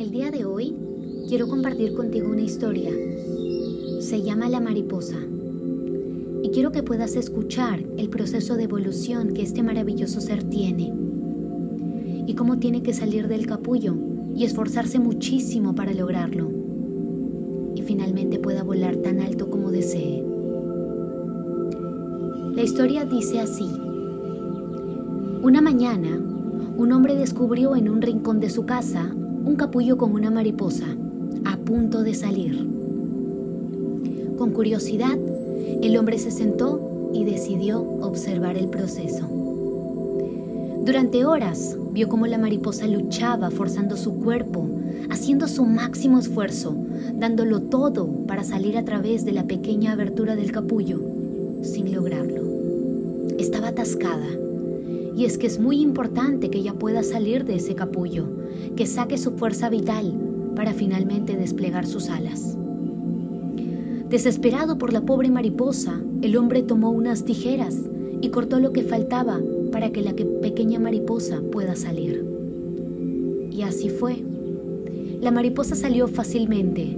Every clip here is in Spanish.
El día de hoy quiero compartir contigo una historia. Se llama La mariposa. Y quiero que puedas escuchar el proceso de evolución que este maravilloso ser tiene. Y cómo tiene que salir del capullo y esforzarse muchísimo para lograrlo. Y finalmente pueda volar tan alto como desee. La historia dice así. Una mañana, un hombre descubrió en un rincón de su casa un capullo con una mariposa a punto de salir. Con curiosidad, el hombre se sentó y decidió observar el proceso. Durante horas vio cómo la mariposa luchaba forzando su cuerpo, haciendo su máximo esfuerzo, dándolo todo para salir a través de la pequeña abertura del capullo, sin lograrlo. Estaba atascada y es que es muy importante que ella pueda salir de ese capullo, que saque su fuerza vital para finalmente desplegar sus alas. Desesperado por la pobre mariposa, el hombre tomó unas tijeras y cortó lo que faltaba para que la pequeña mariposa pueda salir. Y así fue. La mariposa salió fácilmente,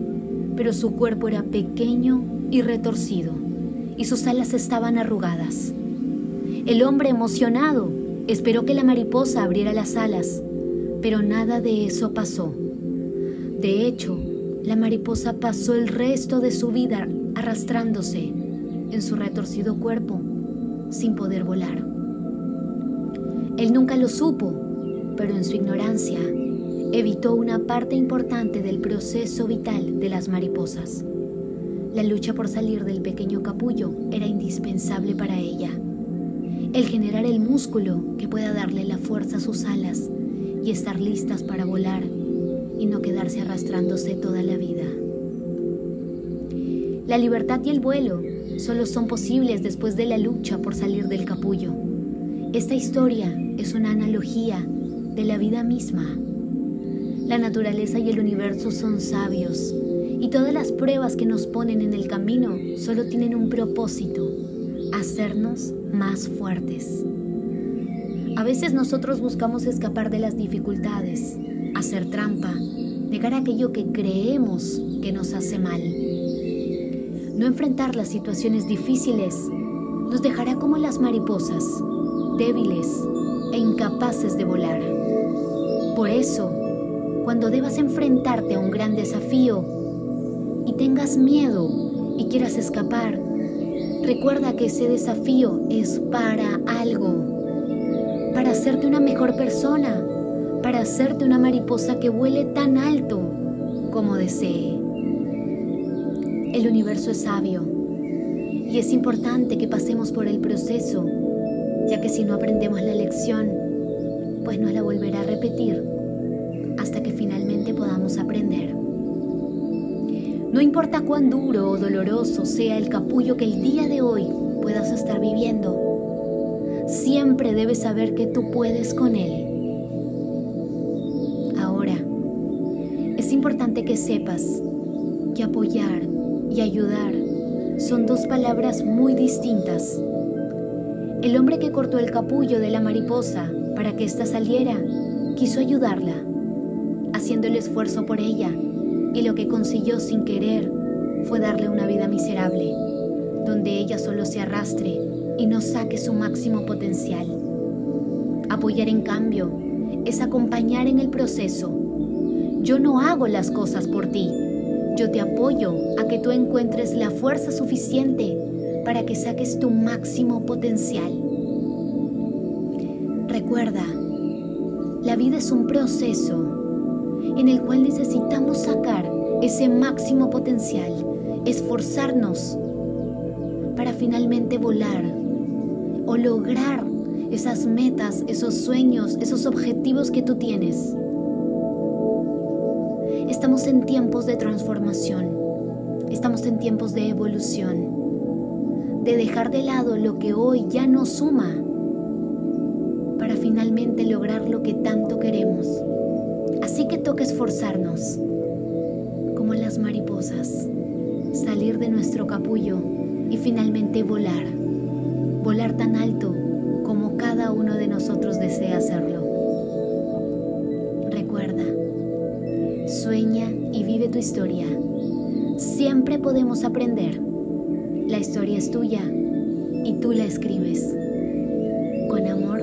pero su cuerpo era pequeño y retorcido, y sus alas estaban arrugadas. El hombre emocionado Esperó que la mariposa abriera las alas, pero nada de eso pasó. De hecho, la mariposa pasó el resto de su vida arrastrándose en su retorcido cuerpo sin poder volar. Él nunca lo supo, pero en su ignorancia evitó una parte importante del proceso vital de las mariposas. La lucha por salir del pequeño capullo era indispensable para ella el generar el músculo que pueda darle la fuerza a sus alas y estar listas para volar y no quedarse arrastrándose toda la vida. La libertad y el vuelo solo son posibles después de la lucha por salir del capullo. Esta historia es una analogía de la vida misma. La naturaleza y el universo son sabios y todas las pruebas que nos ponen en el camino solo tienen un propósito, hacernos más fuertes. A veces nosotros buscamos escapar de las dificultades, hacer trampa, negar aquello que creemos que nos hace mal. No enfrentar las situaciones difíciles nos dejará como las mariposas, débiles e incapaces de volar. Por eso, cuando debas enfrentarte a un gran desafío y tengas miedo y quieras escapar, Recuerda que ese desafío es para algo, para hacerte una mejor persona, para hacerte una mariposa que vuele tan alto como desee. El universo es sabio y es importante que pasemos por el proceso, ya que si no aprendemos la lección, pues no la volverá a repetir hasta que finalmente podamos aprender. No importa cuán duro o doloroso sea el capullo que el día de hoy puedas estar viviendo, siempre debes saber que tú puedes con él. Ahora, es importante que sepas que apoyar y ayudar son dos palabras muy distintas. El hombre que cortó el capullo de la mariposa para que ésta saliera, quiso ayudarla, haciendo el esfuerzo por ella y lo que consiguió sin querer fue darle una vida miserable, donde ella solo se arrastre y no saque su máximo potencial. Apoyar en cambio es acompañar en el proceso. Yo no hago las cosas por ti, yo te apoyo a que tú encuentres la fuerza suficiente para que saques tu máximo potencial. Recuerda, la vida es un proceso en el cual necesitamos sacar ese máximo potencial, esforzarnos para finalmente volar o lograr esas metas, esos sueños, esos objetivos que tú tienes. Estamos en tiempos de transformación, estamos en tiempos de evolución, de dejar de lado lo que hoy ya nos suma para finalmente lograr lo que tanto queremos. Así que toca esforzarnos, como las mariposas, salir de nuestro capullo y finalmente volar, volar tan alto como cada uno de nosotros desea hacerlo. Recuerda, y vive tu historia. Siempre podemos aprender. La historia es tuya y tú la escribes. Con amor,